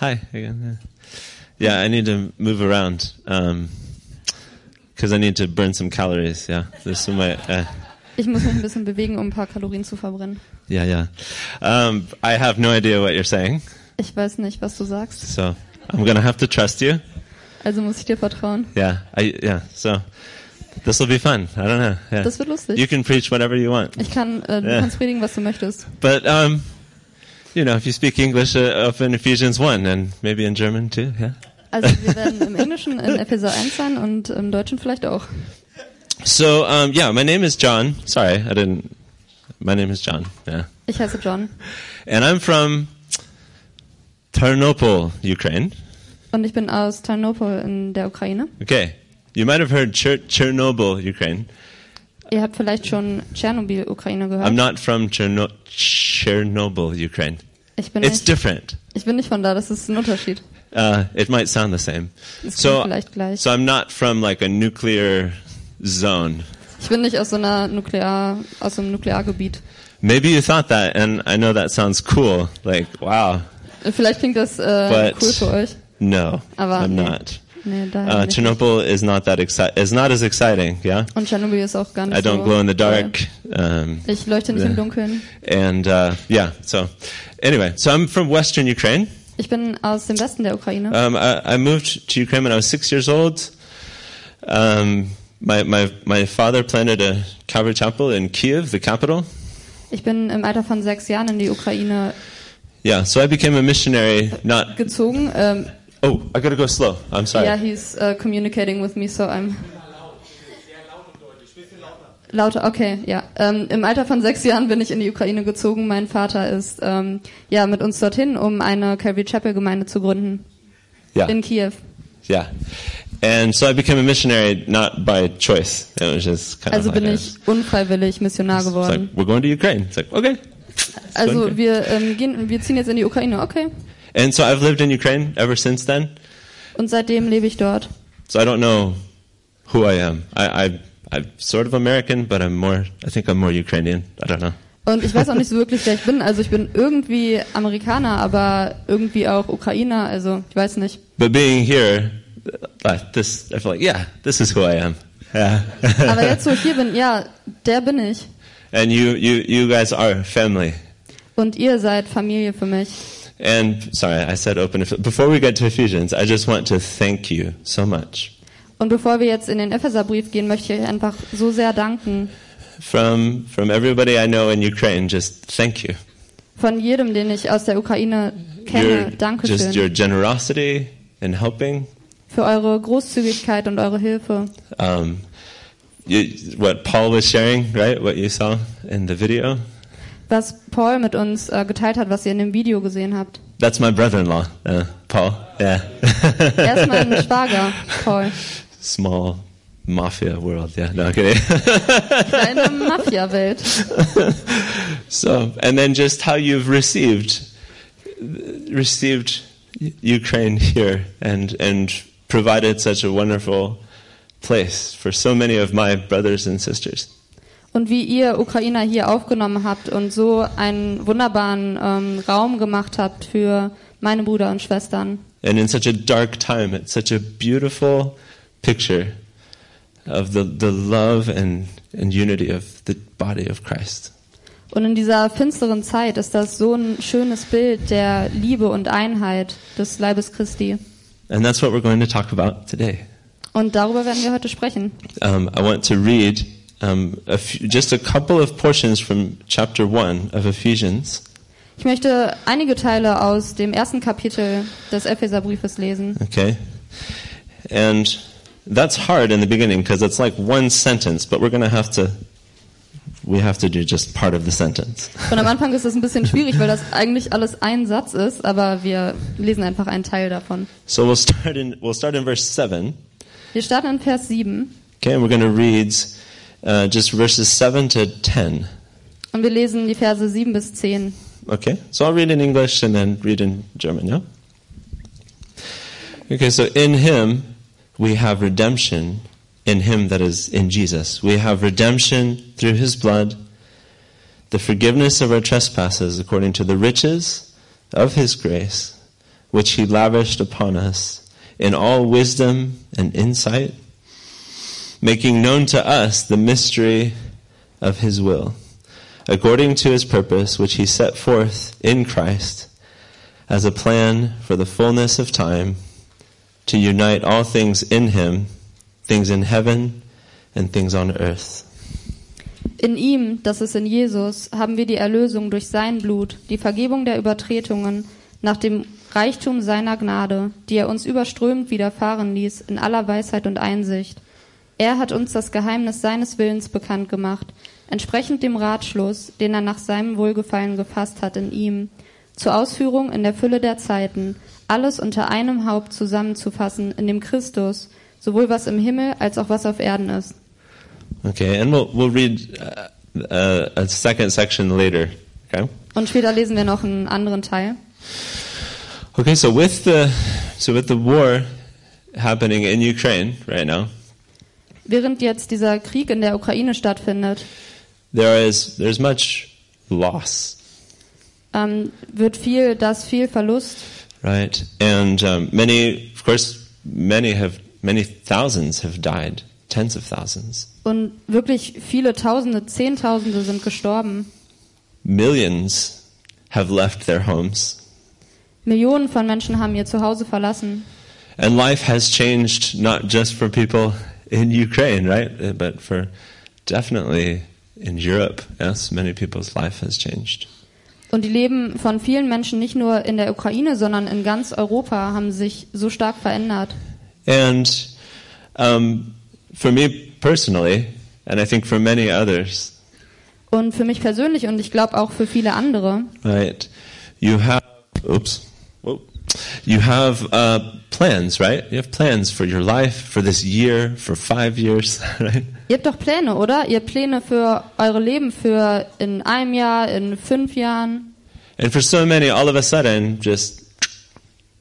Hi again. Yeah, I need to move around because I need to burn some calories. Yeah, this is my. Uh, Ich muss mich ein bisschen bewegen, um ein paar Kalorien zu verbrennen. yeah, yeah. Um, I have no idea what you're saying, Ich weiß nicht, was du sagst, so I'm gonna have to trust you. also muss ich dir vertrauen. Yeah, I yeah. So this will be fun. I don't know. Yeah. Das wird lustig. You can preach whatever you want, Ich kann, äh, du Ja. kannst predigen, was du möchtest. but um, you know, if you speak English uh, in Ephesians one and maybe in German too, yeah. Also wir werden im Englischen in Epheser 1 sein und im Deutschen vielleicht auch. So um, yeah, my name is John. Sorry, I didn't. My name is John. Yeah, Ich heiße John and I'm from Ternopil, Ukraine. und ich bin aus Tarnopol in der Ukraine. Okay, you might have heard Cher- Chernobyl, Ukraine. Ihr habt vielleicht schon Tschernobyl, Ukraine I'm gehört. not from Cherno- Chernobyl, Ukraine. Ich bin, It's nicht, different. ich bin nicht von da, das ist ein Unterschied. Uh, it might sound the same. Es klingt So, vielleicht gleich. so I'm not from like a nuclear zone. Ich bin nicht aus so einer Nuklear, aus einem Nukleargebiet. Maybe you thought that, and I know that sounds cool. Like, wow. Vielleicht klingt das äh, But cool für euch. No, Aber I'm nee. not. Nee, Uh. Chernobyl is not that exci- is not as exciting. Yeah, Und Tschernobyl ist auch gar nicht I don't so. glow in the dark. Um, Ich leuchte nicht Ja. im Dunkeln. and uh, yeah, so anyway, so I'm from Western Ukraine. Ich bin aus dem Westen der Ukraine. Um, I, I moved to Ukraine when I was six years old. Um, my, my, my father planted a Calvary Chapel in Kiev, the capital. Ich bin im Alter von sechs Jahren in die Ukraine Yeah, so I became a missionary. Not gezogen. Ähm, oh, I gotta go slow. I'm sorry. yeah, he's uh, communicating with me, so I'm. Lauter, okay, ja. Ähm, Im Alter von sechs Jahren bin ich in die Ukraine gezogen. Mein Vater ist ähm, ja mit uns dorthin, um eine Calvary Chapel Gemeinde zu gründen Yeah, in Kiew. yeah. And so I became a missionary not by choice. It was just kind Also of like bin a- ich unfreiwillig Missionar it's like geworden. we're going to Ukraine. It's like okay. Also okay. wir ähm, gehen, wir ziehen jetzt in die Ukraine, okay. And so I've lived in Ukraine ever since then. Und seitdem lebe ich dort. So I don't know who I am. I, I I'm sort of American, but I'm more. I think I'm more Ukrainian. I don't know. Und ich weiß auch nicht so wirklich, wer ich bin. Also ich bin irgendwie Amerikaner, aber irgendwie auch Ukrainer. Also ich weiß nicht. But being here, uh, this I feel like yeah, this is who I am. Yeah. Aber jetzt, wo ich hier bin, ja, der bin ich. and you, you, you guys are family. Und ihr seid Familie für mich. And sorry, I said open. Before we get to Ephesians, I just want to thank you so much Und bevor wir jetzt in den Epheserbrief gehen, möchte ich euch einfach so sehr danken. from from everybody I know in Ukraine. Just thank you. Von jedem, den ich aus der Ukraine kenne, Your, just your generosity in helping. Für eure Großzügigkeit und eure Hilfe. Um, you, what Paul was sharing, right? What you saw in the video. Was Paul mit uns äh, geteilt hat, was ihr in dem Video gesehen habt. That's my brother-in-law, uh, Paul. Yeah. Er ist mein Schwager, Paul. Small mafia world. Yeah. No kidding. Kleine Mafia-Welt. so, and then just how you've received received Ukraine here and and provided such a wonderful place for so many of my brothers and sisters. Und wie ihr Ukrainer hier aufgenommen habt und so einen wunderbaren ähm, Raum gemacht habt für meine Brüder und Schwestern. And in such a dark time, it's such a beautiful picture of the, the love and, and unity of the body of Christ. Und in dieser finsteren Zeit ist das so ein schönes Bild der Liebe und Einheit des Leibes Christi. And that's what we're going to talk about today. Und darüber werden wir heute sprechen. Um, I want to read um, a few, just a couple of portions from chapter 1 of Ephesians. Ich möchte einige Teile aus dem ersten Kapitel des Epheserbriefes lesen. Okay? And that's hard in the beginning because it's like one sentence, but we're going to have to we have to do just part of the sentence. Und am Anfang ist es ein bisschen schwierig, weil das eigentlich alles ein Satz ist, aber wir lesen einfach einen Teil davon. So we'll start in we'll start in verse 7. Wir starten in Vers 7 Okay, and we're going to read uh, just verses 7 to 10. und wir lesen die Verse 7 bis 10. Okay, so I'll read in English and then read in German, yeah? Okay, so in him we have redemption, in him that is in Jesus. We have redemption through his blood, the forgiveness of our trespasses according to the riches of his grace, which he lavished upon us in all wisdom and insight, making known to us the mystery of his will, according to his purpose, which he set forth in Christ as a plan for the fullness of time to unite all things in him, things in heaven and things on earth. In ihm, das ist in Jesus, haben wir die Erlösung durch sein Blut, die Vergebung der Übertretungen nach dem Reichtum seiner Gnade, die er uns überströmend widerfahren ließ in aller Weisheit und Einsicht. Er hat uns das Geheimnis seines Willens bekannt gemacht, entsprechend dem Ratschluss, den er nach seinem Wohlgefallen gefasst hat in ihm, zur Ausführung in der Fülle der Zeiten, alles unter einem Haupt zusammenzufassen in dem Christus, sowohl was im Himmel als auch was auf Erden ist. Okay, and we'll, we'll read uh, uh, a second section later. Okay? Und später lesen wir noch einen anderen Teil. Okay, so with the so with the war happening in Ukraine right now, Während jetzt dieser Krieg in der Ukraine stattfindet, there is there's much loss, ähm, wird viel, das viel Verlust right? And um, many, of course, many have many thousands have died, tens of thousands. und wirklich viele Tausende, Zehntausende sind gestorben. Millions have left their homes, Millionen von Menschen haben ihr Zuhause verlassen. and life has changed not just for people in Ukraine, right? Uh, But for definitely in Europe. Yes, many people's life has changed. Und die Leben von vielen Menschen nicht nur in der Ukraine, sondern in ganz Europa haben sich so stark verändert. And um, for me personally, and I think for many others, Und für mich persönlich und ich glaube auch für viele andere, right? You have, oops. You have uh, plans, right? You have plans for your life, for this year, for five years, right? ihr habt doch Pläne, oder? Ihr habt Pläne für eure Leben für in einem Jahr, in fünf Jahren. And for so many, all of a sudden, just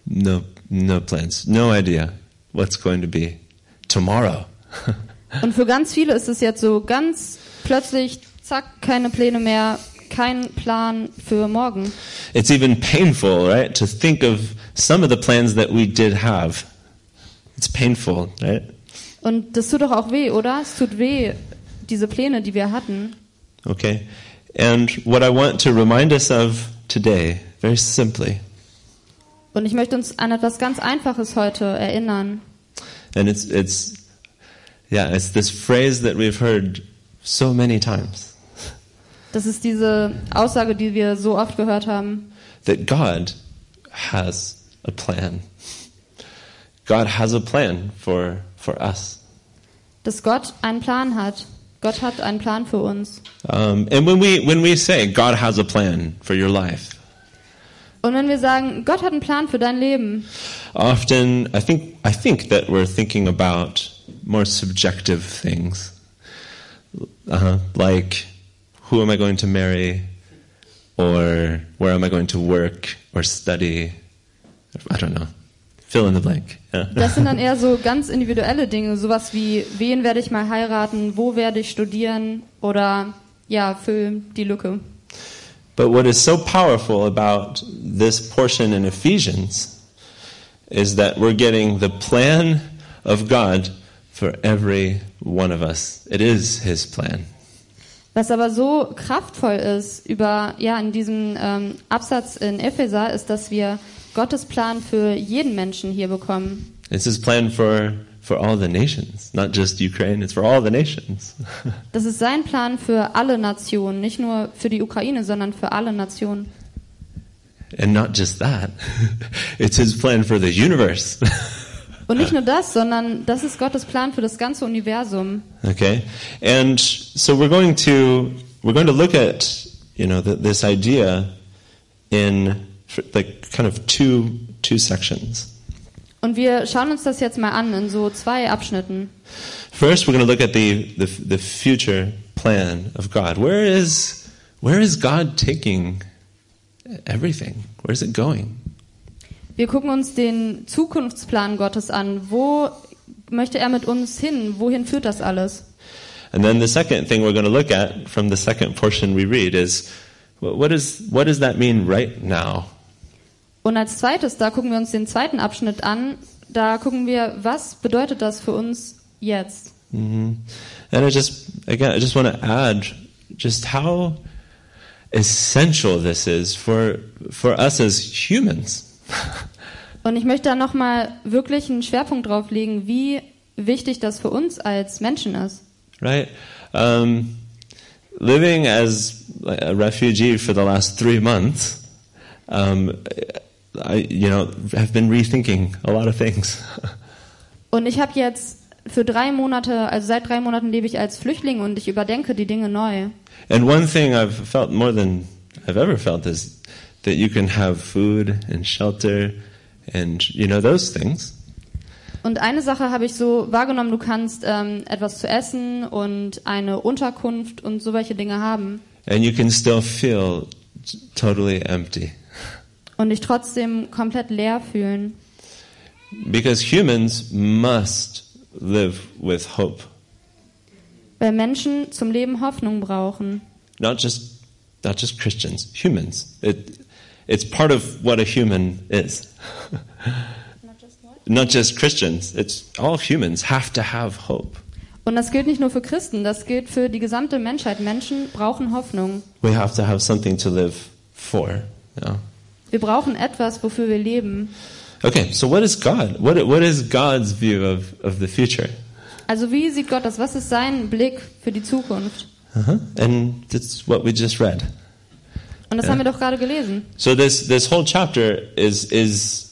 no, no plans, no idea what's going to be tomorrow. Und für ganz viele ist es jetzt so ganz plötzlich, zack, keine Pläne mehr, kein Plan für morgen. it's even painful, right, to think of some of the plans that we did have. It's painful, right? Und das tut doch auch weh, oder? Es tut weh, diese Pläne, die wir hatten. Okay? And what I want to remind us of today, very simply, Und ich möchte uns an etwas ganz Einfaches heute erinnern. and it's, it's, yeah, it's this phrase that we've heard so many times Das ist diese Aussage, die wir so oft gehört haben, that God has a plan. God has a plan for, for us. dass Gott einen Plan hat. Gott hat einen Plan für uns. Um, and when we, when we say God has a plan for your life, Und wenn wir sagen, Gott hat einen Plan für dein Leben, often I think I think that we're thinking about more subjective things, uh like who am I going to marry, or where am I going to work or study. I don't know. Fill in the blank. Yeah. das sind dann eher so ganz individuelle Dinge, sowas wie, wen werde ich mal heiraten, wo werde ich studieren oder ja, füll die Lücke. But what is so powerful about this portion in Ephesians is that we're getting the plan of God for every one of us. It is His plan. Was aber so kraftvoll ist über ja in diesem ähm, Absatz in Epheser ist, dass wir Gottes Plan für jeden Menschen hier bekommen. It's His plan for, for all the nations, not just Ukraine, it's for all the nations. Das ist sein Plan für alle Nationen, nicht nur für die Ukraine, sondern für alle Nationen. and not just that, it's His plan for the universe. Und nicht nur das, sondern das ist Gottes Plan für das ganze Universum. okay? And so we're going to, we're going to look at, you know, th this idea in like kind of two, two sections. Und wir schauen uns das jetzt mal an in so zwei Abschnitten. First, we're going to look at the, the, the future plan of God. Where is, where is God taking everything? Where's it going? Wir gucken uns den Zukunftsplan Gottes an. Wo möchte er mit uns hin? Wohin führt das alles? And then the second thing we're going to look at from the second portion we read is wh- what, is, what does that mean right now? Und als zweites, da gucken wir uns den zweiten Abschnitt an. Da gucken wir, was bedeutet das für uns jetzt? And I just, again, I just want to add just how essential this is for, for us as humans. Und ich möchte da nochmal wirklich einen Schwerpunkt drauf legen, wie wichtig das für uns als Menschen ist. right? Um, living as a refugee for the last three months, um, I, you know, have been rethinking a lot of things. Und ich habe jetzt für drei Monate, also seit drei Monaten lebe ich als Flüchtling und ich überdenke die Dinge neu. and one thing I've felt more than I've ever felt is that you can have food and shelter and, you know, those things. Und eine Sache habe ich so wahrgenommen, du kannst ähm, etwas zu essen und eine Unterkunft und so welche Dinge haben And you can still feel totally empty. und dich trotzdem komplett leer fühlen. Because humans must live with hope. Weil Menschen zum Leben Hoffnung brauchen. not just not just Christians, humans. It, it's part of what a human is. not just Christians. It's all humans have to have hope. Und das gilt nicht nur für Christen, das gilt für die gesamte Menschheit. Menschen brauchen Hoffnung. We have to have something to live for. Yeah. Wir brauchen etwas, wofür wir leben. Okay, so what is God? What what is God's view of, of the future? Also wie sieht Gott das? Was ist sein Blick für die Zukunft? Uh-huh. And that's what we just read. Und das Ja. haben wir doch gerade gelesen. So this this whole chapter is is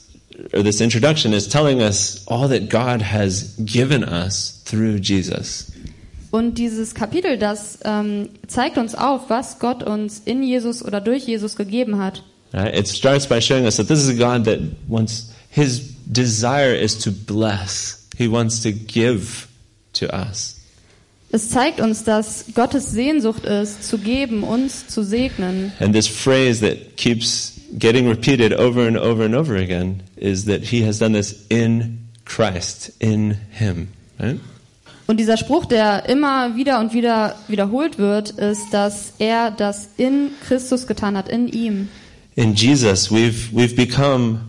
or this introduction is telling us all that God has given us through Jesus. Und dieses Kapitel, das ähm, zeigt uns auf, was Gott uns in Jesus oder durch Jesus gegeben hat. It starts by showing us that this is a God that wants his desire is to bless. He wants to give to us. Es zeigt uns, dass Gottes Sehnsucht ist, zu geben, uns zu segnen. And this phrase that keeps getting repeated over and over and over again is that he has done this in Christ, in him. Right? Und dieser Spruch, der immer wieder und wieder wiederholt wird, ist, dass er das in Christus getan hat, in ihm. In Jesus, we've we've become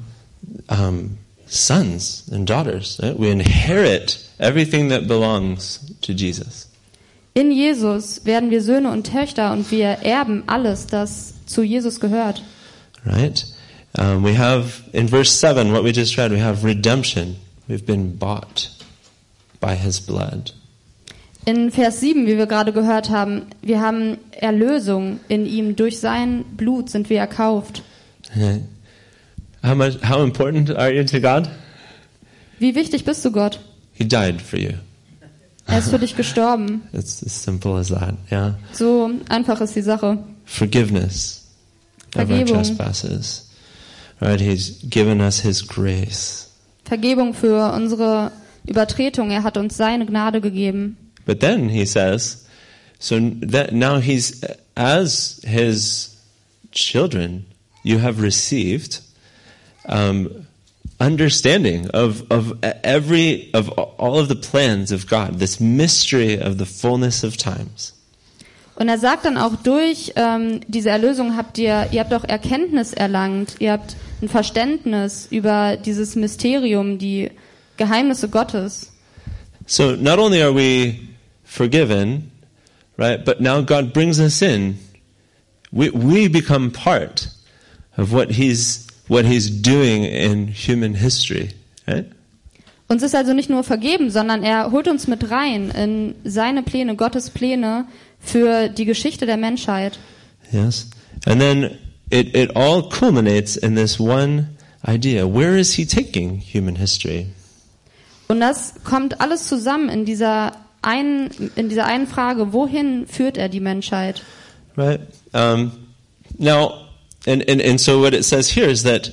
um, sons and daughters. Right? We inherit everything that belongs to Jesus. In Jesus werden wir Söhne und Töchter und wir erben alles, das zu Jesus gehört. right? Um, we have in verse seven what we just read. We have redemption. We've been bought by His blood. In Vers 7, wie wir gerade gehört haben, wir haben Erlösung in ihm. Durch sein Blut sind wir erkauft. How much? How important are you to God? Wie wichtig bist du Gott? He died for you. Er ist für dich gestorben. It's as simple as that. Yeah. So einfach ist die Sache. Forgiveness of our Vergebung. trespasses. Right? He's given us His grace. Vergebung für unsere Übertretung. Er hat uns seine Gnade gegeben. But then he says, so that now he's as his children, you have received um, understanding of of every of all of the plans of God, this mystery of the fullness of times. Und er sagt dann auch durch ähm, diese Erlösung habt ihr, ihr habt auch Erkenntnis erlangt, ihr habt ein Verständnis über dieses Mysterium, die Geheimnisse Gottes. So not only are we forgiven, right, but now God brings us in. We we become part of what He's what He's doing in human history, right? Uns ist also nicht nur vergeben, sondern er holt uns mit rein in seine Pläne, Gottes Pläne für die Geschichte der Menschheit. Yes. And then it, it all culminates in this one idea. Where is he taking human history? Und das kommt alles zusammen in dieser einen, in dieser einen Frage, wohin führt er die Menschheit? Right? Um, now, and, and, and so what it says here is that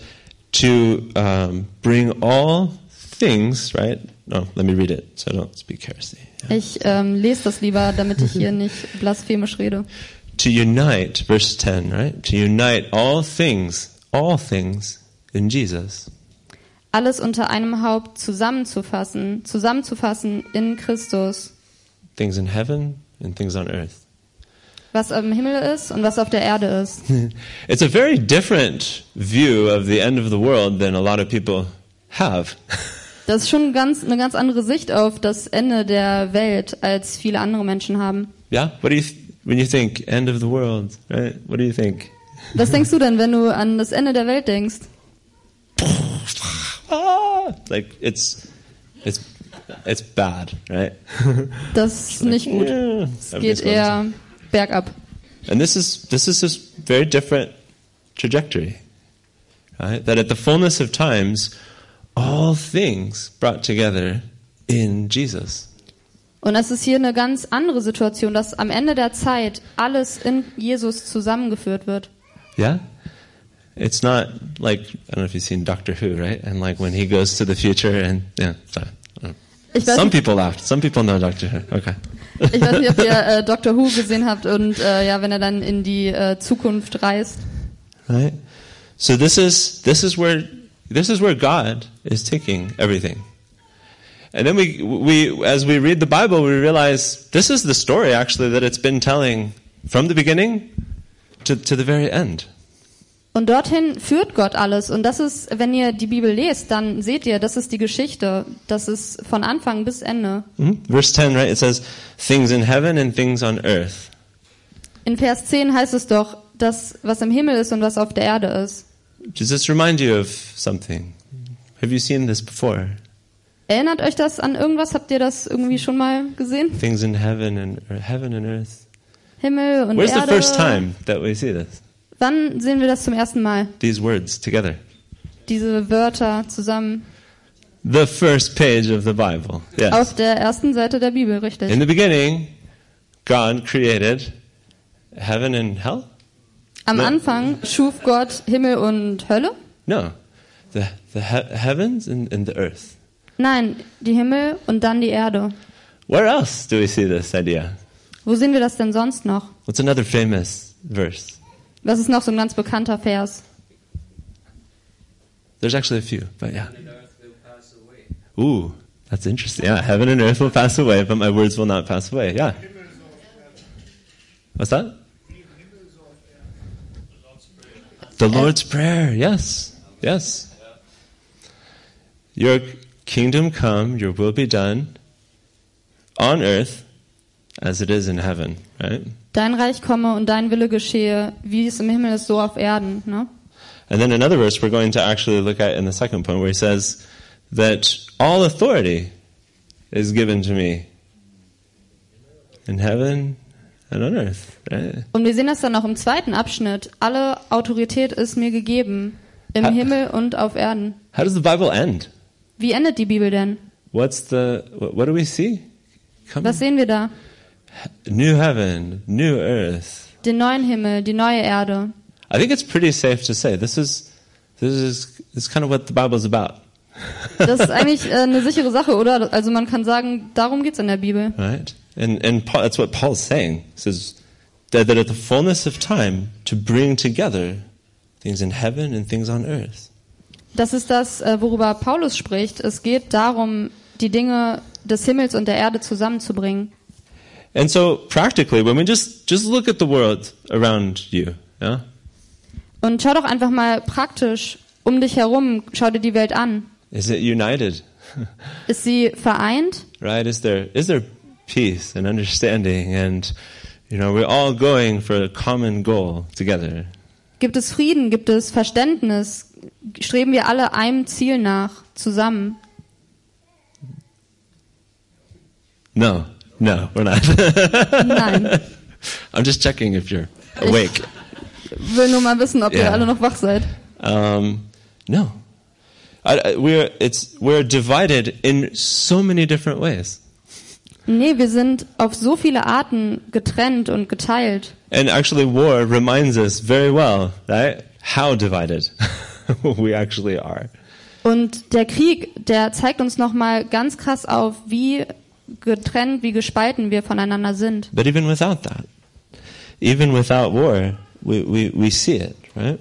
to um, bring all things, right? No, let me read it so I don't speak heresy. Ich ähm, lese das lieber, damit ich hier nicht blasphemisch rede. To unite, verse 10, right? To unite all things, all things in Jesus. Alles unter einem Haupt zusammenzufassen, zusammenzufassen in Christus. Things in heaven and things on earth. Was am Himmel ist und was auf der Erde ist. It's a very different view of the end of the world than a lot of people have. Das ist schon ganz, eine ganz andere Sicht auf das Ende der Welt, als viele andere Menschen haben. Yeah? What do you, when you think end of the world, right? What do you think? Was denkst du denn, wenn du an das Ende der Welt denkst? Ah, like it's, it's, it's bad, right? Das ist nicht gut. Yeah, Es geht eher bergab. And this is this is this very different trajectory, right? That at the fullness of times, all things brought together in Jesus. Und das ist hier eine ganz andere Situation, dass am Ende der Zeit alles in Jesus zusammengeführt wird. Yeah, it's not like I don't know if you've seen Doctor Who, right? And like when he goes to the future, and yeah, sorry. I don't- Ich weiß, Some people laughed. Some people know Doctor Who. Okay. Ich weiß nicht, ob ihr äh, Doctor Who gesehen habt und äh, ja, wenn er dann in die äh, Zukunft reist. right? So this is this is where this is where God is taking everything. And then we we as we read the Bible we realize this is the story actually that it's been telling from the beginning to to the very end. Und dorthin führt Gott alles. Und das ist, wenn ihr die Bibel lest, dann seht ihr, das ist die Geschichte. Das ist von Anfang bis Ende. Mhm. Verse 10 right it says things in heaven and things on earth. In Vers 10 heißt es doch, dass was im Himmel ist und was auf der Erde ist. Does this remind you of something? Have you seen this before? Erinnert euch das an irgendwas? Habt ihr das irgendwie schon mal gesehen? Things in heaven and heaven and earth. Himmel und Where's the Erde. first time that we see this? Wann sehen wir das zum ersten Mal? These words together. Diese Wörter zusammen. The first page of the Bible. Yes. Auf der ersten Seite der Bibel, richtig. In the beginning, God created heaven and hell? Am Ne. Anfang schuf Gott Himmel und Hölle? No. The, the he- heavens and, and the earth. Nein, die Himmel und dann die Erde. Where else do we see this idea? Wo sehen wir das denn sonst noch? What's another famous verse? Was ist noch so ein ganz bekannter Vers? There's actually a few, but yeah. Ooh, that's interesting. Yeah, heaven and earth will pass away, but my words will not pass away. Yeah. What's that? The Lord's Prayer. Yes. Yes. Your kingdom come, your will be done on earth as it is in heaven, right? Dein Reich komme und dein Wille geschehe, wie es im Himmel ist, so auf Erden. Ne? And then another verse we're going to actually look at in the second point where he says that all authority is given to me in heaven and on earth. Right? Und wir sehen das dann auch im zweiten Abschnitt. Alle Autorität ist mir gegeben, im Ha- Himmel und auf Erden. How does the Bible end? Wie endet die Bibel denn? What's the what, do we see? Was sehen wir da? New heaven, new earth. Den neuen Himmel, die neue Erde. I think it's pretty safe to say this is this is this is kind of what the Bible is about, Das ist eigentlich äh, eine sichere Sache, oder? Also man kann sagen, darum geht's in der Bibel. right? And and Paul, that's what Paul's saying. He says that, that at the fullness of time to bring together things in heaven and things on earth. Das ist das, äh, worüber Paulus spricht. Es geht darum, die Dinge des Himmels und der Erde zusammenzubringen. And so practically, when we just just look at the world around you, yeah, Und schau doch einfach mal praktisch um dich herum, schau dir die Welt an. is it united? Ist sie vereint? right? Is there is there peace and understanding and you know we're all going for a common goal together. Gibt es Frieden? Gibt es Verständnis? Streben wir alle einem Ziel nach, zusammen? No, no, we're not. Nein. I'm just checking if you're awake. Will nur mal wissen, ob ihr Ja. alle noch wach seid. Um, no, I, I, we're it's we're divided in so many different ways. Nee, wir sind auf so viele Arten getrennt und geteilt. And actually, war reminds us very well, right? How divided we actually are. Und der Krieg, der zeigt uns nochmal ganz krass auf, wie getrennt, wie gespalten wir voneinander sind. But even without that, even without war, we, we, we see it, right?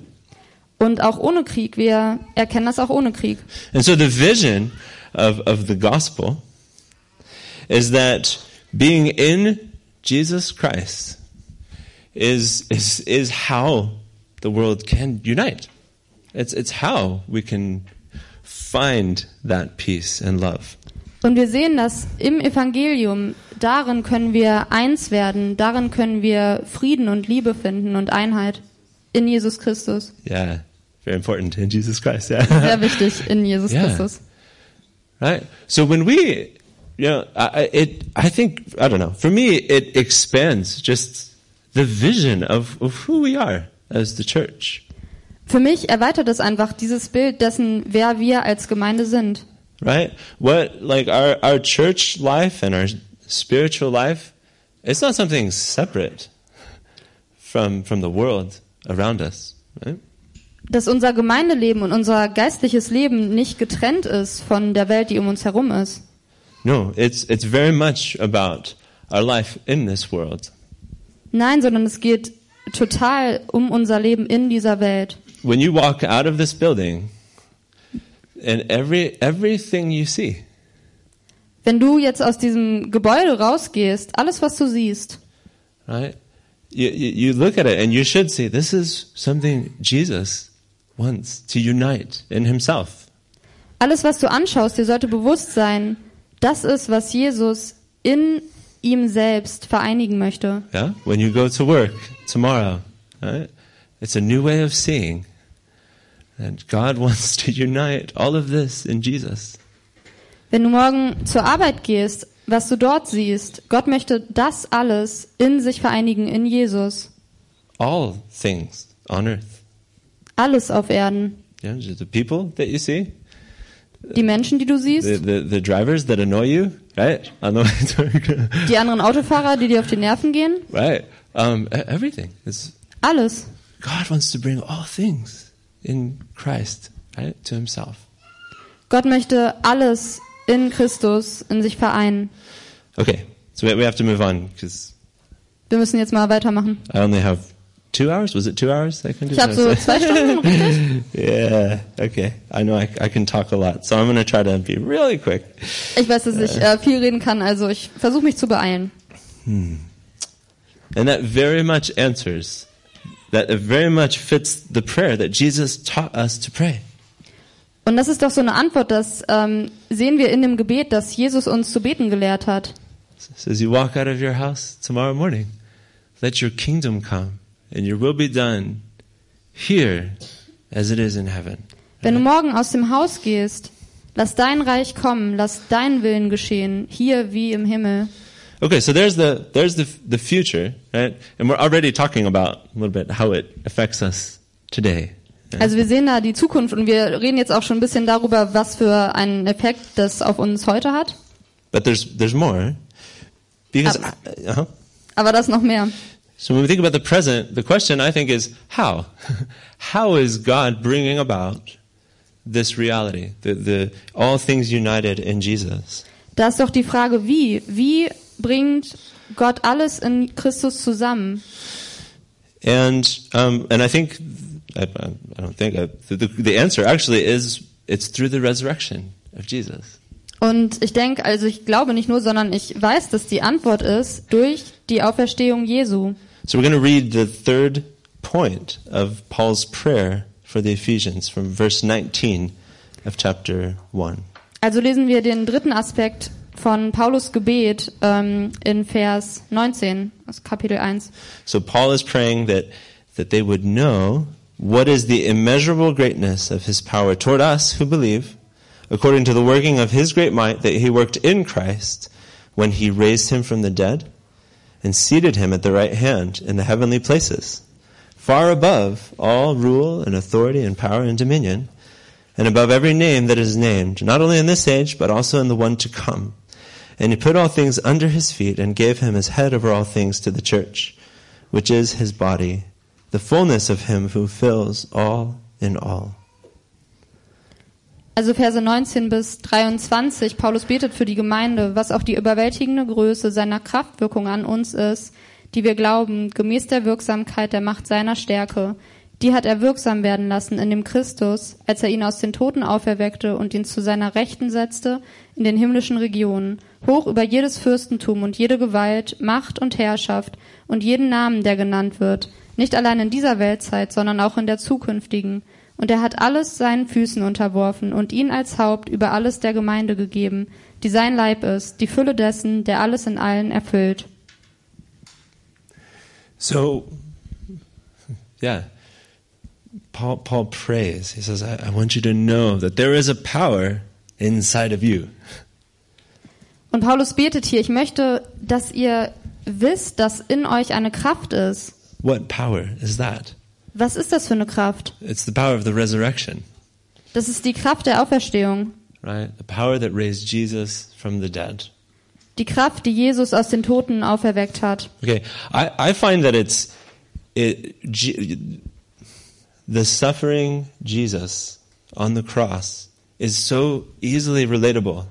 Und auch ohne Krieg, wir erkennen das auch ohne Krieg. And so the vision of, of the gospel is that being in Jesus Christ is, is, is how the world can unite. It's, it's how we can find that peace and love. Und wir sehen das im Evangelium. Darin können wir eins werden. Darin können wir Frieden und Liebe finden und Einheit in Jesus Christus. Yeah, very important in Jesus Christ. Yeah. Sehr wichtig in Jesus Yeah. Christus. right? So when we, you know, I, I- it, I think, I don't know, for me, it expands just the vision of, of who we are as the church, Für mich erweitert es einfach dieses Bild dessen, wer wir als Gemeinde sind. Right? What, like our, our church life and our spiritual life, it's not something separate from, from the world around us, right? Dass unser Gemeindeleben und unser geistliches Leben nicht getrennt ist von der Welt, die um uns herum ist. No, it's, it's very much about our life in this world. Nein, sondern es geht total um unser Leben in dieser Welt. when you walk out of this building and every everything you see. Wenn du jetzt aus diesem Gebäude rausgehst, alles was du siehst, right? You, you, you look at it and you should see this is something jesus wants to unite in himself. alles was du anschaust, dir sollte bewusst sein, das ist, was Jesus in ihm selbst vereinigen möchte. yeah? When you go to work tomorrow right? It's a new way of seeing and god wants to unite all of this in jesus Wenn du morgen zur Arbeit gehst, was du dort siehst, Gott möchte das alles in sich vereinigen in Jesus. all things on earth Alles auf Erden. yeah the people that you see Die Menschen, die du siehst, the, the, the drivers that annoy you right die anderen Autofahrer, die dir auf die Nerven gehen, Right. Um, e- everything. It's, alles. God wants to bring all things in Christ, right, to Himself. Gott möchte alles in Christus in sich vereinen. Okay, so we, have to move on because Wir müssen jetzt mal weitermachen. I only have two hours. Was it two hours? I can do Ich habe so zwei Stunden, yeah. Okay. I know I, I can talk a lot, so I'm going to try to be really quick. Ich weiß, dass ich äh, viel reden kann, also ich versuche mich zu beeilen. And that very much answers. That very much fits the prayer that Jesus taught us to pray. Und das ist doch so eine Antwort, das ähm, sehen wir in dem Gebet, das Jesus uns zu beten gelehrt hat. So as you walk out of your house tomorrow morning, let your kingdom come and your will be done here as it is in heaven. Wenn du morgen aus dem Haus gehst, lass dein Reich kommen, lass dein Willen geschehen, hier wie im Himmel. Okay, so there's the there's the the future, right? And we're already talking about a little bit how it affects us today. Also wir sehen da die Zukunft und wir reden jetzt auch schon ein bisschen darüber, was für einen Effekt das auf uns heute hat. But there's there's more because Um, uh-huh. Aber das noch mehr. so when we think about the present, the question I think is how how is God bringing about this reality, the the all things united in Jesus? Da ist doch die Frage, wie? Wie bringt Gott alles in Christus zusammen? And um, and I think I, I don't think uh, the, the answer actually is it's through the resurrection of Jesus. Und ich denke, also ich glaube nicht nur, sondern ich weiß, dass die Antwort ist durch die Auferstehung Jesu. So we're going to read the third point of Paul's prayer for the Ephesians from verse 19 of chapter 1. Also lesen wir den dritten Aspekt von Paulus Gebet ähm, in Vers 19 aus Kapitel 1. So Paul is praying that that they would know what is the immeasurable greatness of his power toward us who believe, according to the working of his great might that he worked in Christ when he raised him from the dead and seated him at the right hand in the heavenly places, far above all rule and authority and power and dominion, and above every name that is named, not only in this age, but also in the one to come. And he put all things under his feet and gave him as head over all things to the church, which is his body, the fullness of him who fills all in all. Also Verse 19 bis 23. Paulus betet für die Gemeinde, was auch die überwältigende Größe seiner Kraftwirkung an uns ist, die wir glauben, gemäß der Wirksamkeit der Macht seiner Stärke, die hat er wirksam werden lassen in dem Christus, als er ihn aus den Toten auferweckte und ihn zu seiner Rechten setzte in den himmlischen Regionen, hoch über jedes Fürstentum und jede Gewalt, Macht und Herrschaft und jeden Namen, der genannt wird, nicht allein in dieser Weltzeit, sondern auch in der zukünftigen. Und er hat alles seinen Füßen unterworfen und ihn als Haupt über alles der Gemeinde gegeben, die sein Leib ist, die Fülle dessen, der alles in allen erfüllt. So, yeah, Paul, Paul prays. He says, I, I want you to know that there is a power inside of you. Und Paulus betet hier, ich möchte, dass ihr wisst, dass in euch eine Kraft ist. What power is that? Was ist das für eine Kraft? It's the power of the resurrection, Das ist die Kraft der Auferstehung. right? The power that raised Jesus from the dead. Die Kraft, die Jesus aus den Toten auferweckt hat. Okay, I, I find that it's it, the suffering Jesus on the cross is so easily relatable,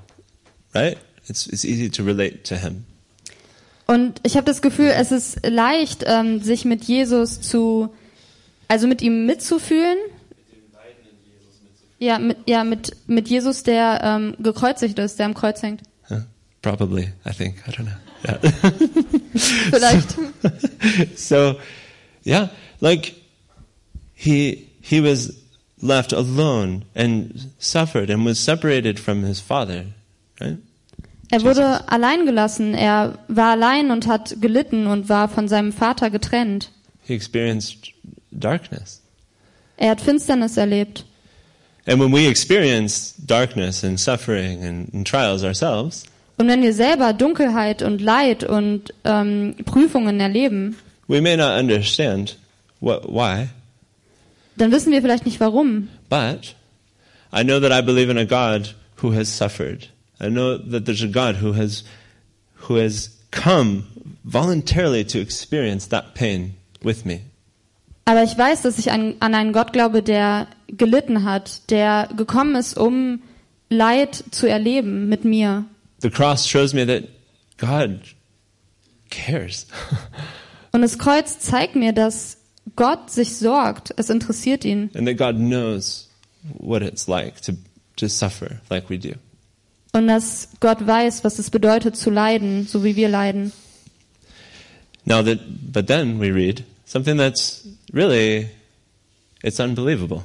right? It's it's easy to relate to him. Und ich habe das Gefühl, es ist leicht, ähm, sich mit Jesus zu, also mit ihm mitzufühlen. Ja, mit, ja, mit, mit Jesus, der ähm, gekreuzigt ist, der am Kreuz hängt. Huh? Probably, I think. I don't know. Yeah. Vielleicht. so, yeah, like he he was left alone and suffered and was separated from his father, right? Er wurde allein gelassen, er war allein und hat gelitten und war von seinem Vater getrennt. He experienced darkness. Er hat Finsternis erlebt. And when we experience darkness and suffering and, and trials ourselves, Und wenn wir selber Dunkelheit und Leid und ähm, Prüfungen erleben, we may not understand what why, dann wissen wir vielleicht nicht warum. but I know that I believe in a God who has suffered. I know that there's a God who has who has come voluntarily to experience that pain with me. Aber ich weiß, dass ich an, an einen Gott glaube, der gelitten hat, der gekommen ist, um Leid zu erleben mit mir. The cross shows me that God cares. Und das Kreuz zeigt mir, dass Gott sich sorgt. Es interessiert ihn. and that God knows what it's like to, to suffer like we do. Und dass Gott weiß, was es bedeutet zu leiden, so wie wir leiden. Now that, but then we read something that's really, it's unbelievable.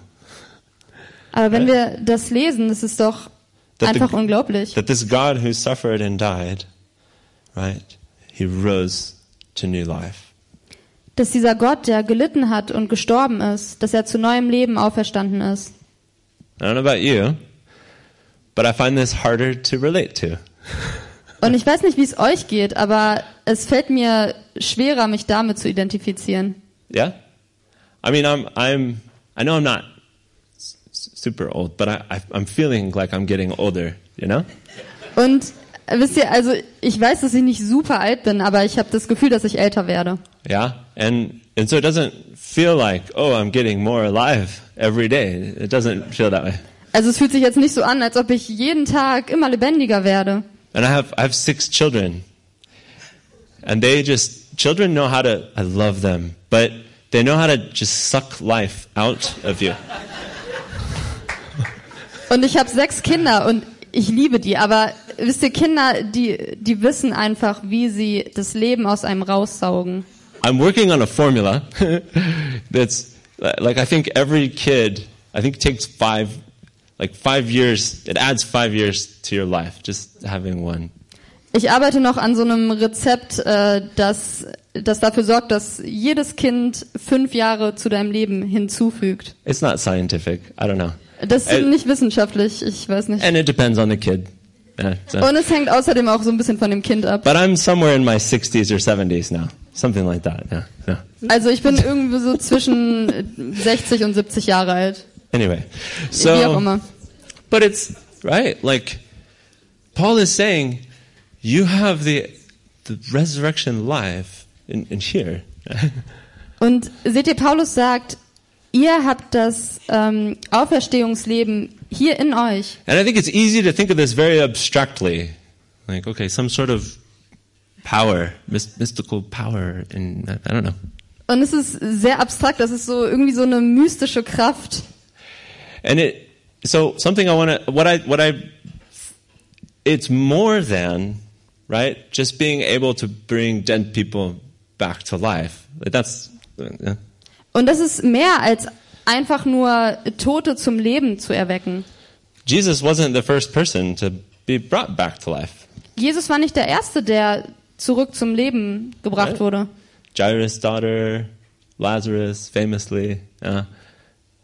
Aber wenn wir das lesen, das ist doch That einfach the- unglaublich. That this God who suffered and died, right, he rose to new life. Dass dieser Gott, der gelitten hat und gestorben ist, dass er zu neuem Leben auferstanden ist. I don't know about you, but I find this harder to relate to. Und ich weiß nicht, wie es euch geht, aber es fällt mir schwerer, mich damit zu identifizieren. Yeah? I mean, I'm, I'm, I know I'm not super old, but I, I'm feeling like I'm getting older, you know? Und wisst ihr, also ich weiß, dass ich nicht super alt bin, aber ich habe das Gefühl, dass ich älter werde. Yeah, and and so it doesn't feel like oh I'm getting more alive every day. It doesn't feel that way. Also es fühlt sich jetzt nicht so an, als ob ich jeden Tag immer lebendiger werde. And I have I have six children, and they just children know how to. I love them, but they know how to just suck life out of you. Und ich habe sechs Kinder und ich liebe die, aber wisst ihr, Kinder, die, die wissen einfach, wie sie das Leben aus einem raussaugen. I'm working on a formula that's like I think every kid I think takes five like five years. It adds five years to your life just having one. Ich arbeite noch an so einem Rezept, äh, das, das dafür sorgt, dass jedes Kind fünf Jahre zu deinem Leben hinzufügt. It's not scientific. I don't know. Das ist Äh, nicht wissenschaftlich, ich weiß nicht. And it depends on the kid. Yeah, so. Und es hängt außerdem auch so ein bisschen von dem Kind ab. But I'm somewhere in my 60s or 70s now. Something like that. Yeah. yeah. Also ich bin irgendwie so zwischen 60 und 70 Jahre alt. Anyway. Wie auch So, immer. but it's, right, like, Paul is saying, you have the, the resurrection life in, in here. Und seht ihr, Paulus sagt, ihr habt das ähm, Auferstehungsleben hier in euch. And I think it's easy to think of this very abstractly. Like, okay, some sort of power, mys- mystical power in, I don't know. Und es ist sehr abstrakt, das ist so irgendwie so eine mystische Kraft. And it, so something I want to, what I, what I, it's more than, right, just being able to bring dead people back to life. That's, yeah. Und das ist mehr als einfach nur Tote zum Leben zu erwecken. Jesus wasn't the first person to be brought back to life. Jesus war nicht der Erste, der zurück zum Leben gebracht Right. wurde. Jairus' daughter, Lazarus, famously. Yeah.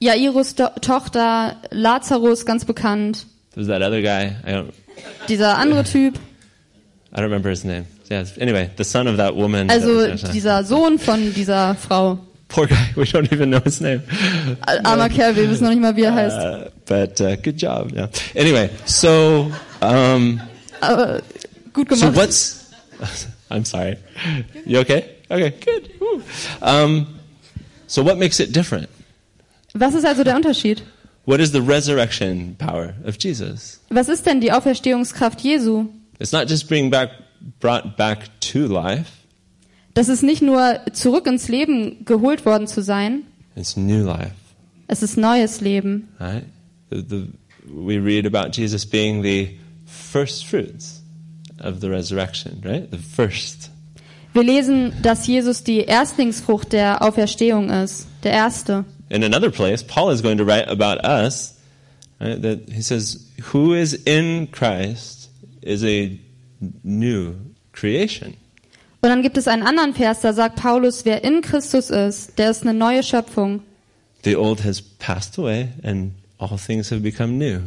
Jairus Do Tochter, Lazarus, ganz bekannt. There's that other guy. I don't, Dieser andere Typ, I don't remember his name. Yeah. Anyway, the son of that woman. also dieser Sohn von dieser Frau. Poor guy. We don't even know his name. Armer Kerl, wir wissen noch nicht mal, wie er heißt. Uh, but uh, good job. Yeah. Anyway, so um, Aber gut so gemacht. what's? I'm sorry. You okay? Okay, good. Um, so what makes it different? Was ist also der Unterschied? What is the resurrection power of Jesus? Was ist denn die Auferstehungskraft Jesu? It's not just being back, brought back to life. Das ist nicht nur zurück ins Leben geholt worden zu sein, It's new life, es ist neues Leben. right? The, the, we read about Jesus being the first fruits of the resurrection, right? The first. Wir lesen, dass Jesus die Erstlingsfrucht der Auferstehung ist, der Erste. In another place, Paul is going to write about us. Right, that he says, "Who is in Christ is a new creation." Und dann gibt es einen anderen Vers, da sagt Paulus, wer in Christus ist, der ist eine neue Schöpfung. The old has passed away, and all things have become new.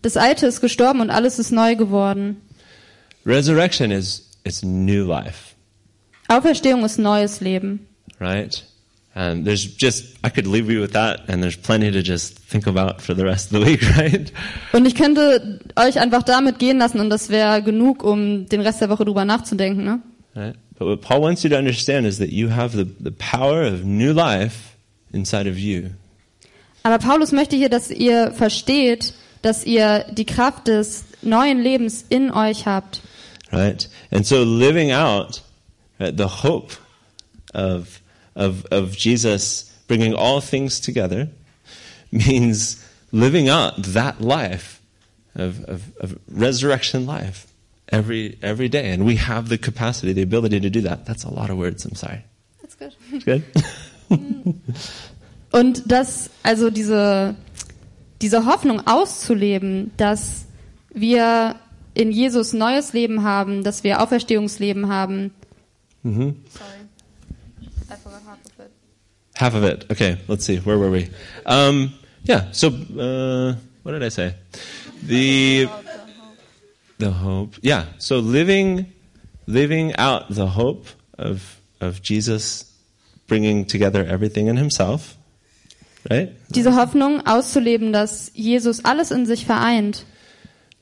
Das Alte ist gestorben und alles ist neu geworden. Resurrection is it's new life, Auferstehung ist neues Leben. right? And there's just I could leave you with that, and there's plenty to just think about for the rest of the week, right? Und ich könnte euch einfach damit gehen lassen und das wäre genug, um den Rest der Woche drüber nachzudenken. Ne? Right? But what Paul wants you to understand is that you have the, the power of new life inside of you. Aber Paulus möchte hier, dass ihr versteht, dass ihr die Kraft des neuen Lebens in euch habt. Right? And so living out right, the hope of, of, of Jesus bringing all things together means living out that life of, of, of resurrection life every, every day. And we have the capacity, the ability to do that. That's a lot of words, I'm sorry. That's good that's good? Und das, also diese, diese Hoffnung auszuleben, dass wir in Jesus neues Leben haben, dass wir Auferstehungsleben haben. Sorry. I forgot half of it. Half of it. Okay, let's see. Where were we? Um, yeah, so, uh, what did I say? The, the hope. Yeah, so living, living out the hope of, of Jesus bringing together everything in himself, right? Diese Hoffnung auszuleben, dass Jesus alles in sich vereint.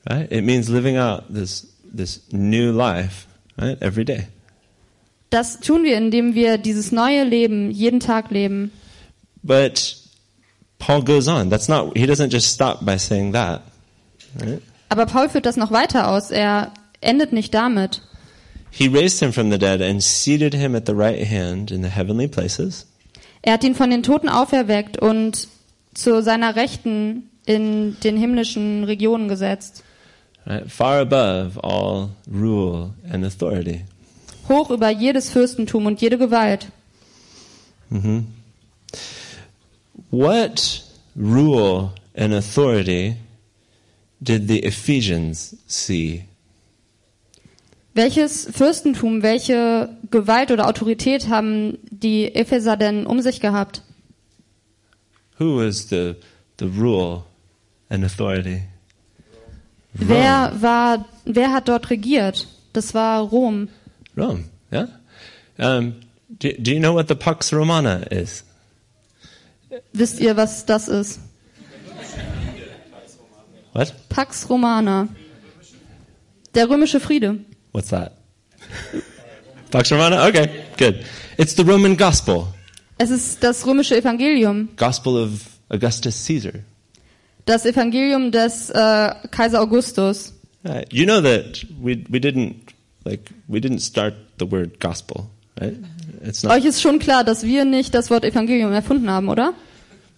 Right? It means living out this, this new life, right? Every day. Das tun wir, indem wir dieses neue Leben jeden Tag leben. But Paul goes on. That's not, he doesn't just stop by saying that, right? Aber Paul führt das noch weiter aus. Er endet nicht damit. He raised him from the dead and seated him at the right hand in the heavenly places, Er hat ihn von den Toten auferweckt und zu seiner Rechten in den himmlischen Regionen gesetzt. Right? far above all rule and authority. Hoch über jedes Fürstentum und jede Gewalt. What rule and authority did the Ephesians see? Welches Fürstentum, welche Gewalt oder Autorität haben die Epheser denn um sich gehabt? Who was the, the rule and authority? Wer war, wer hat dort regiert? Das war Rom. Rome, yeah? Um, do, do you know what the Pax Romana is? Wisst ihr, was das ist? What? Pax Romana. Der römische Friede. What's that? Pax Romana? Okay, good. It's the Roman gospel. Es ist das römische Evangelium. Gospel of Augustus Caesar. Das Evangelium des äh, Kaiser Augustus. Right. You know that we we didn't like we didn't start the word gospel, right? It's not. Euch ist schon klar, dass wir nicht das Wort Evangelium erfunden haben, oder?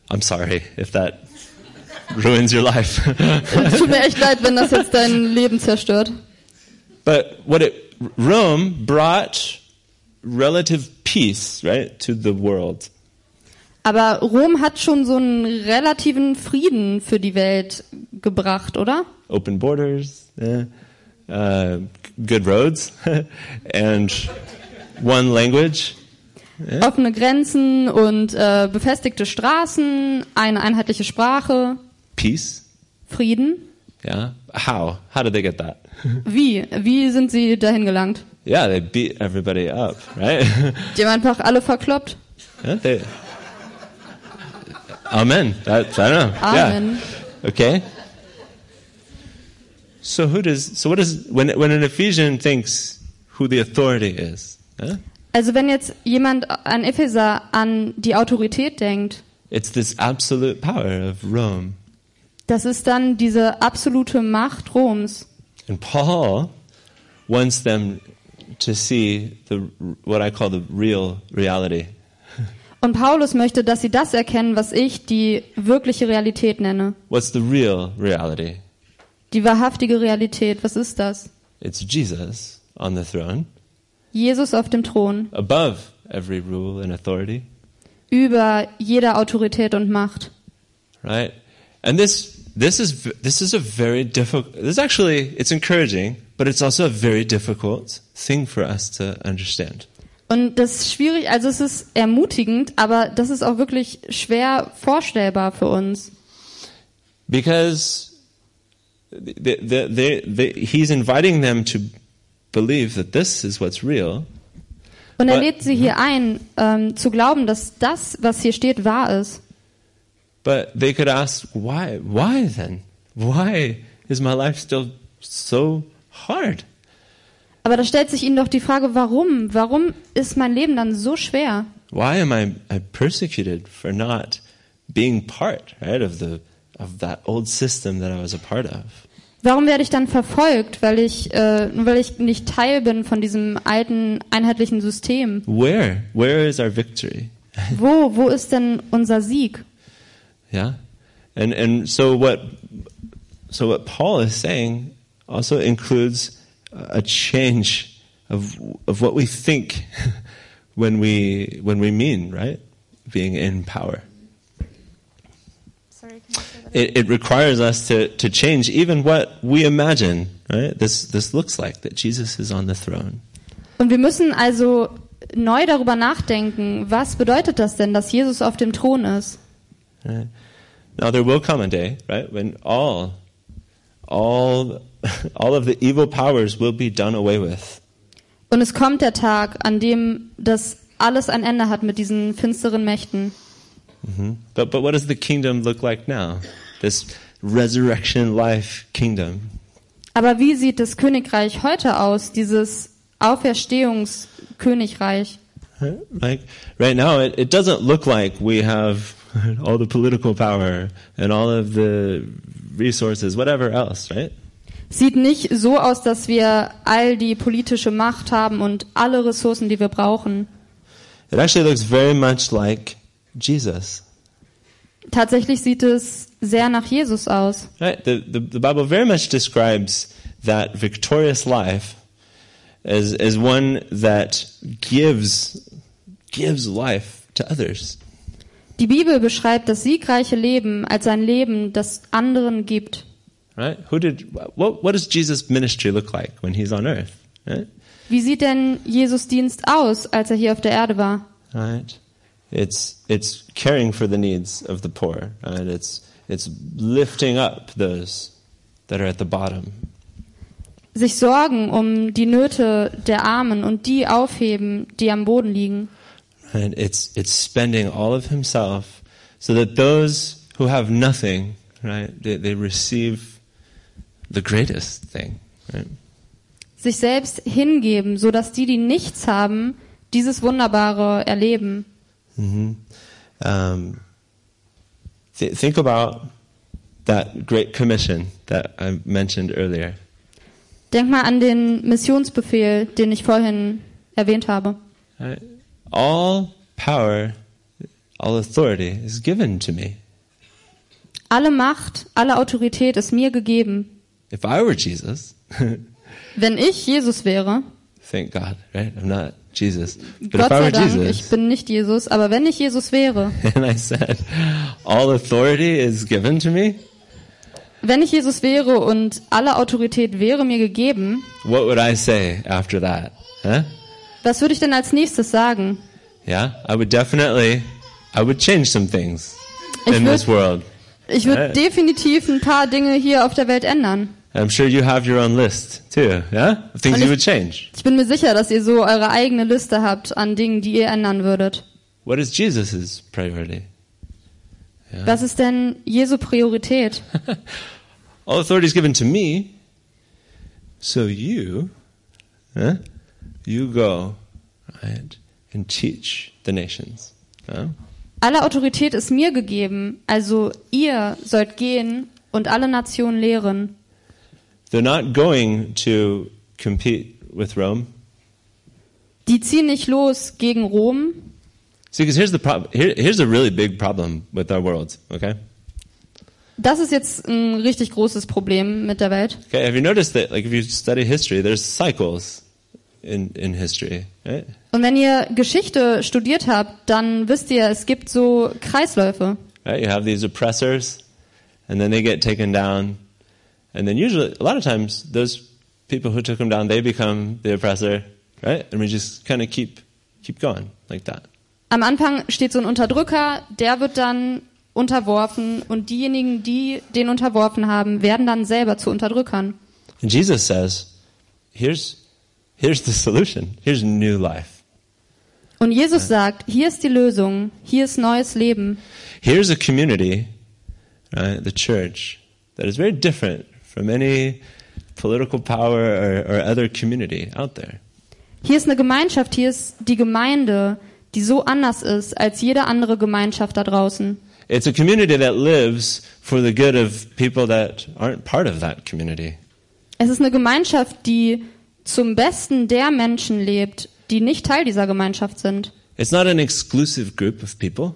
I'm sorry if that ruins your life. Es tut mir echt leid, wenn das jetzt dein Leben zerstört. but what it Rome brought relative peace, right, to the world. Aber Rom hat schon so einen relativen Frieden für die Welt gebracht, oder? Open borders, uh, good roads, and one language. Offene Grenzen und äh, befestigte Straßen, eine einheitliche Sprache, Peace. Frieden. Yeah. How? How did they get that? Wie? Wie sind sie dahin gelangt? Yeah, they beat everybody up, right? Die haben einfach alle verkloppt. Yeah, they- Amen. That's, I don't know. Amen. Yeah. Okay. So who does? So what does? When when an Ephesian thinks who the authority is, huh? Also wenn jetzt jemand, ein Epheser, an die Autorität denkt, it's this absolute power of Rome. das ist dann diese absolute Macht Roms. And Paul wants them to see the what I call the real reality. Und Paulus möchte, dass sie das erkennen, was ich die wirkliche Realität nenne. What's the real reality? Die wahrhaftige Realität, was ist das? It's Jesus on the throne, Jesus auf dem Thron, above every rule and authority, über jeder Autorität und Macht. right? And this this is this is a very difficult. This actually it's encouraging, but it's also a very difficult thing for us to understand. Und das ist schwierig, also es ist ermutigend, aber das ist auch wirklich schwer vorstellbar für uns. because the, the, the, he's inviting them to believe that this is what's real, Und er lädt sie hier ein, ähm, zu glauben, dass das, was hier steht, wahr ist. but they could ask, why? Why then? Why is my life still so hard? Aber da stellt sich ihnen doch die Frage, warum? Warum ist mein Leben dann so schwer? Why am I, I persecuted for not being part, right, of the of that old system that I was a part of? Warum werde ich dann verfolgt, weil ich, äh, weil ich nicht Teil bin von diesem alten einheitlichen System? Where? Where is our victory? Wo, wo ist denn unser Sieg? Yeah. And and so what so what Paul is saying also includes a change of of what we think when we when we mean, right? Being in power. It, it requires us to, to change even what we imagine, right? This this looks like that Jesus is on the throne. Und wir müssen also neu darüber nachdenken, was bedeutet das denn, dass Jesus auf dem Thron ist? Right? Now there will come a day, right, when all, all, all of the evil powers will be done away with. Und es kommt der Tag, an dem das alles ein Ende hat mit diesen finsteren Mächten. But but what does the kingdom look like now? This resurrection life kingdom. Aber wie sieht das Königreich heute aus, dieses Auferstehungskönigreich? Like right now, it, it doesn't look like we have all the political power and all of the resources, whatever else, right? Sieht nicht so aus, dass wir all die politische Macht haben und alle Ressourcen, die wir brauchen. It actually looks very much like Jesus. Tatsächlich sieht es sehr nach Jesus aus. Right? The, the, the Bible very much describes that victorious life as, as one that gives, gives life to others. Die Bibel beschreibt das siegreiche Leben als ein Leben, das anderen gibt. Right? Who did, what, what does Jesus' ministry look like when he's on earth? Right? Wie sieht denn Jesus Dienst aus, als er hier auf der Erde war? Right? It's, it's caring for the needs of the poor. Right? It's, it's lifting up those that are at the bottom. Sich sorgen um die Nöte der Armen und die aufheben, die am Boden liegen. And it's it's spending all of himself so that those who have nothing, right, they, they receive the greatest thing, right? Sich selbst hingeben, so dass die, die nichts haben, dieses Wunderbare erleben. Um, th- think about that great commission that I mentioned earlier. Denk mal an den Missionsbefehl, den ich vorhin erwähnt habe. All power, all authority is given to me. Alle Macht, alle Autorität ist mir gegeben. If I were Jesus, Wenn ich Jesus wäre, thank God, right? I'm not Jesus. But Gott if I were Dank, ich Jesus bin nicht Jesus, aber wenn ich Jesus wäre, and I said, all authority is given to me, wenn ich Jesus wäre und alle Autorität wäre mir gegeben, what would I say after that? Huh? was würde ich denn als nächstes sagen? Yeah, I would definitely, I would change some things Ich in this world. Ich würde definitiv ein paar Dinge hier auf der Welt ändern. I'm sure you have your own list too, yeah? Of things Und you ich- would change. Ich bin mir sicher, dass ihr so eure eigene Liste habt an Dingen, die ihr ändern würdet. What is Jesus' priority? Was ist denn Jesu Priorität? All authority is given to me, so you, huh? you go, right, and teach the nations. huh? Alle Autorität ist mir gegeben, also ihr sollt gehen und alle Nationen lehren. They're not going to compete with Rome. Die ziehen nicht los gegen Rom. See, because here's the problem. Here, here's a really big problem with our world. Okay. Das ist jetzt ein richtig großes Problem mit der Welt. Okay. Have you noticed that, like, if you study history, there's cycles in in history, right? Und wenn ihr Geschichte studiert habt, dann wisst ihr, es gibt so Kreisläufe. Right? You have these oppressors, and then they get taken down, and then usually, a lot of times, those people who took them down, they become the oppressor, right? And we just kind of keep keep going like that. Am Anfang steht so ein Unterdrücker, der wird dann unterworfen und diejenigen, die den unterworfen haben, werden dann selber zu Unterdrückern. And Jesus says, "Here's here's the solution. Here's new life. Und Jesus sagt, hier ist die Lösung, hier ist neues Leben. Here's a community, right? The church that is very different from any political power or, or other community out there." Hier ist eine Gemeinschaft, hier ist die Gemeinde, die so anders ist als jede andere Gemeinschaft da draußen. It's a community that lives for the good of people that aren't part of that community. Es ist eine Gemeinschaft, die zum Besten der Menschen lebt, die nicht Teil dieser Gemeinschaft sind. It's not an exclusive group of people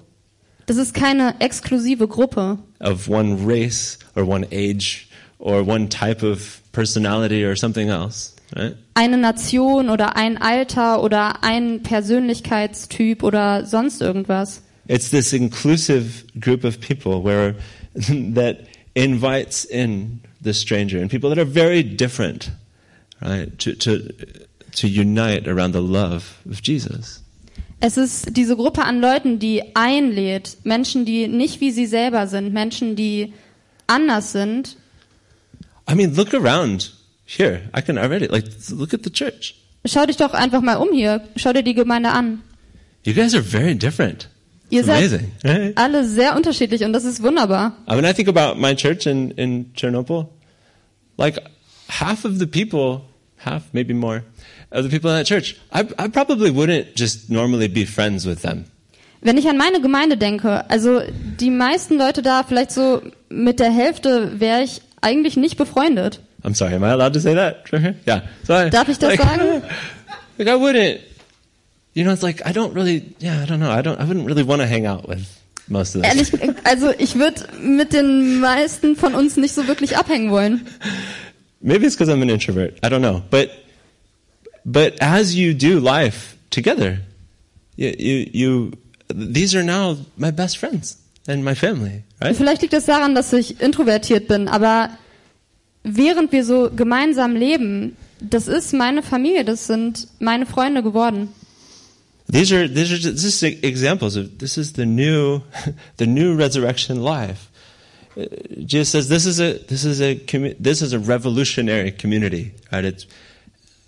Das ist keine exklusive Gruppe of one race or one age or one type of personality or something else, right? eine Nation oder ein Alter oder ein Persönlichkeitstyp oder sonst irgendwas. It's this inclusive group of people where that invites in the stranger and people that are very different, right? To to to unite around the love of Jesus. Es ist diese Gruppe an Leuten, die einlädt, Menschen, die nicht wie sie selber sind, Menschen, die anders sind. I mean, look around here. I can already like look at the church. Schau dich doch einfach mal um hier, schau dir die Gemeinde an. You guys are very different. Ihr seid amazing, right? alle sehr unterschiedlich und das ist wunderbar. I mean, I think about my church in, in Chernobyl. Like, half of the people, half, maybe more, of the people in that church, I, I probably wouldn't just normally be friends with them. Wenn ich an meine Gemeinde denke, also die meisten Leute da, vielleicht so mit der Hälfte wäre ich eigentlich nicht befreundet. I'm sorry, am I allowed to say that? yeah. So I, Darf ich das like, sagen? Like, I wouldn't, you know, it's like, I don't really, yeah, I don't know, I don't, I wouldn't really want to hang out with most of them. Ehrlich, also ich würde mit den meisten von uns nicht so wirklich abhängen wollen. Maybe it's because I'm an introvert. I don't know. But but as you do life together, you you, you these are now my best friends and my family, right? Vielleicht liegt es daran, dass ich introvertiert bin, aber während wir so gemeinsam leben, das ist meine Familie, das sind meine Freunde geworden. These are these are just, this is examples of this is the new the new resurrection life. Uh, Jesus says this is a this is a this is a revolutionary community, right? It's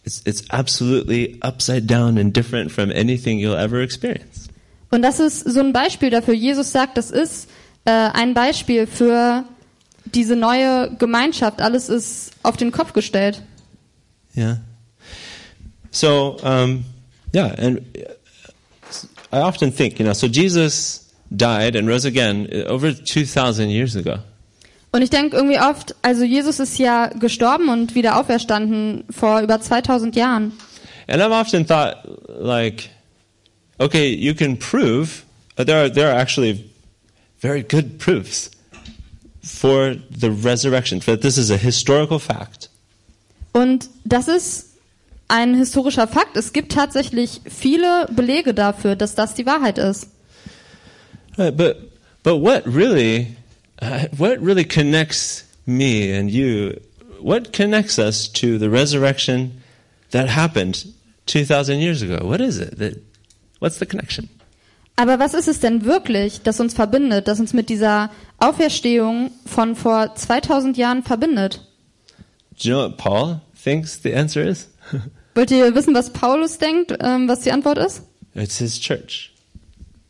it's it's absolutely upside down and different from anything you'll ever experience. Und das ist so ein Beispiel dafür. Jesus sagt, das ist äh, ein Beispiel für diese neue Gemeinschaft. Alles ist auf den Kopf gestellt. Yeah. So, um, yeah, and I often think, you know, so Jesus died and rose again over 2,000 years ago. Und ich denke irgendwie oft, also Jesus ist ja gestorben und wieder auferstanden vor über 2000 Jahren. And I've often thought, like, okay, you can prove, uh, there are, there are actually very good proofs for the resurrection, that this is a historical fact. Und das ist ein historischer Fakt. Es gibt tatsächlich viele Belege dafür, dass das die Wahrheit ist. But, but what really, uh, what really connects me and you, what connects us to the resurrection that happened 2,000 years ago? What is it? That, what's the connection? Aber was ist es denn wirklich, das uns verbindet, das uns mit dieser Auferstehung von vor 2000 Jahren verbindet? Do you know what Paul thinks the answer is? Wollt ihr wissen, was Paulus denkt, ähm, was die Antwort ist? it's his church.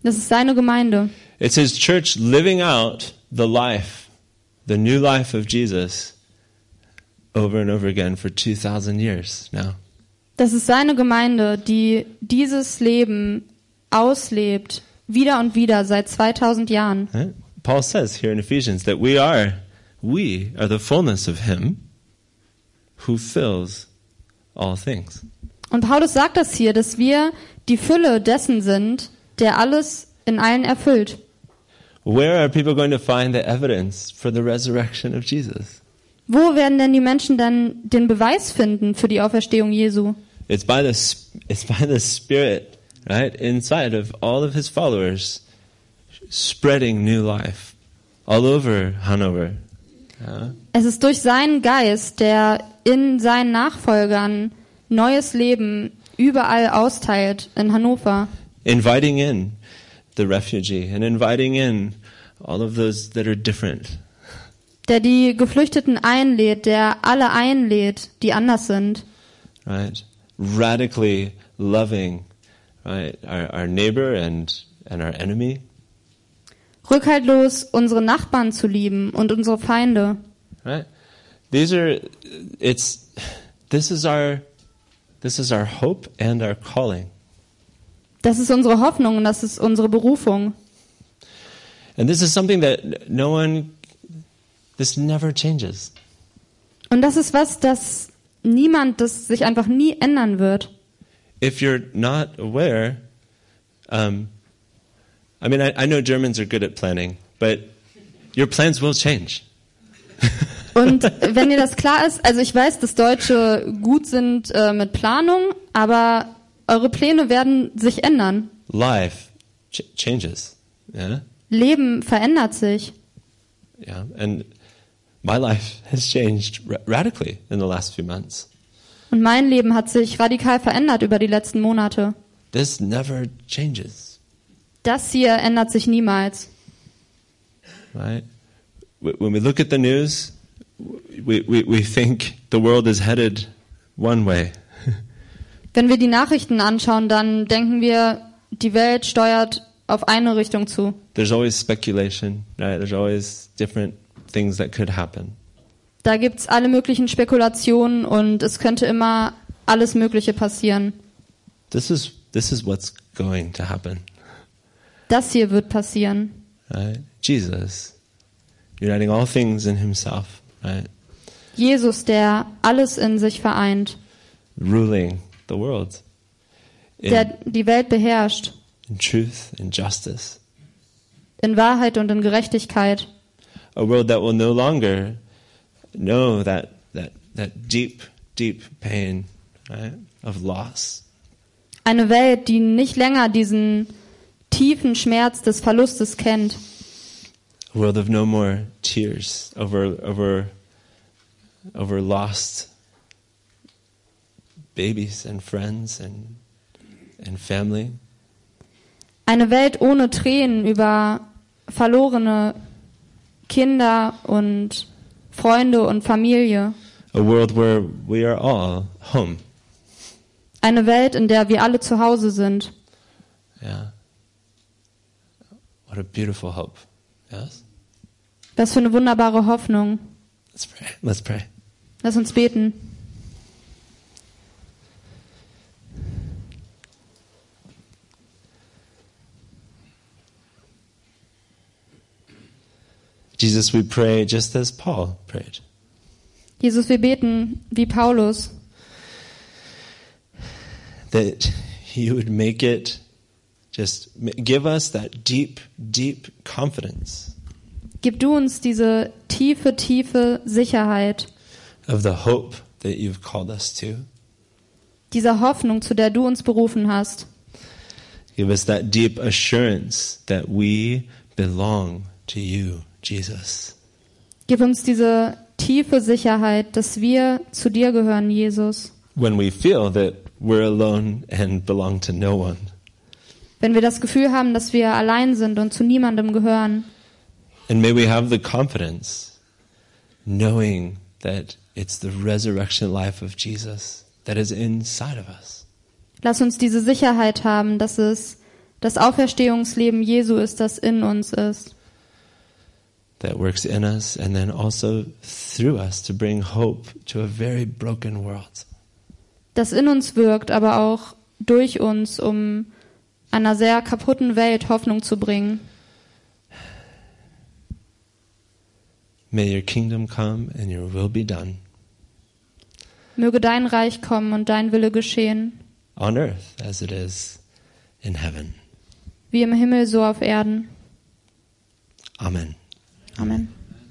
Das ist seine Gemeinde. It's his church living out the life, the new life of Jesus over and over again for 2,000 years now. Das ist seine Gemeinde, die dieses Leben auslebt, wieder und wieder seit 2000 Jahren. Right? Paul says here in Ephesians that we are, we are the fullness of him who fills all things. Und Paulus sagt das hier, dass wir die Fülle dessen sind, der alles in allen erfüllt. Where are people going to find the evidence for the resurrection of Jesus? Wo werden denn die Menschen dann den Beweis finden für die Auferstehung Jesu? It's by the, it's by the Spirit, right, inside of all of his followers, spreading new life all over Hanover. Es ist durch seinen Geist, der in seinen Nachfolgern neues Leben überall austeilt in Hannover. Inviting in the refugee and inviting in all of those that are different. Der die Geflüchteten einlädt, der alle einlädt, die anders sind. right? Radically loving, right? Our, our neighbor and, and our enemy, Rückhaltlos unsere Nachbarn zu lieben und unsere Feinde. right? These are, it's, this is our, this is our hope and our calling. Das ist unsere Hoffnung und das ist unsere Berufung. And this is something that no one, this never changes. Und das ist was, das niemand, das sich einfach nie ändern wird. If you're not aware, um, I mean, I, I know Germans are good at planning, but your plans will change. Und wenn dir das klar ist, also ich weiß, dass Deutsche gut sind äh, mit Planung, aber eure Pläne werden sich ändern. Life ch- changes. Yeah. Leben verändert sich. Yeah, and my life has changed ra- radically in the last few months. Und mein Leben hat sich radikal verändert über die letzten Monate. This never changes, Das hier ändert sich niemals. right? Wh- When we look at the news, we, we, we think the world is headed one way. Wenn wir die Nachrichten anschauen, dann denken wir, die Welt steuert auf eine Richtung zu. There's always speculation, right? There's always different things that could happen. Da gibt's alle möglichen Spekulationen und es könnte immer alles Mögliche passieren. This is this is what's going to happen, Das hier wird passieren. right? Jesus, uniting all things in Himself, right? Jesus, der alles in sich vereint, Ruling the world in, der die Welt beherrscht, in truth and justice. in Wahrheit und in Gerechtigkeit. a world that will no longer know that that that deep deep pain right, of loss Eine Welt, die nicht länger diesen tiefen Schmerz des Verlustes kennt. a world of no more tears over over over lost babies and friends and and family Eine Welt ohne Tränen über verlorene Kinder und Freunde und Familie. a world where we are all home Eine Welt, in der wir alle zu Hause sind. yeah what a beautiful hope yes Was für eine wunderbare Hoffnung. let's pray let's pray Lass uns beten. Jesus we pray just as Paul prayed Jesus, wir beten wie Paulus, that you would make it Just give us that deep, deep confidence Gib du uns diese tiefe, tiefe Sicherheit, of the hope that you've called us to. dieser Hoffnung, zu der du uns berufen hast. Give us that deep assurance that we belong to you, Jesus. Gib uns diese tiefe Sicherheit, dass wir zu dir gehören, Jesus. When we feel that we're alone and belong to no one. Wenn wir das Gefühl haben, dass wir allein sind und zu niemandem gehören. And may we have the confidence knowing that it's the resurrection life of Jesus that is inside of us. Lass uns diese Sicherheit haben, dass es das Auferstehungsleben Jesu ist, das in uns ist. That works in us and then also through us to bring hope to a very broken world. Das in uns wirkt, aber auch durch uns, um einer sehr kaputten Welt Hoffnung zu bringen. May your kingdom come and your will be done Möge dein Reich kommen und dein Wille geschehen, on earth as it is in heaven. wie im Himmel so auf Erden. Amen. Amen.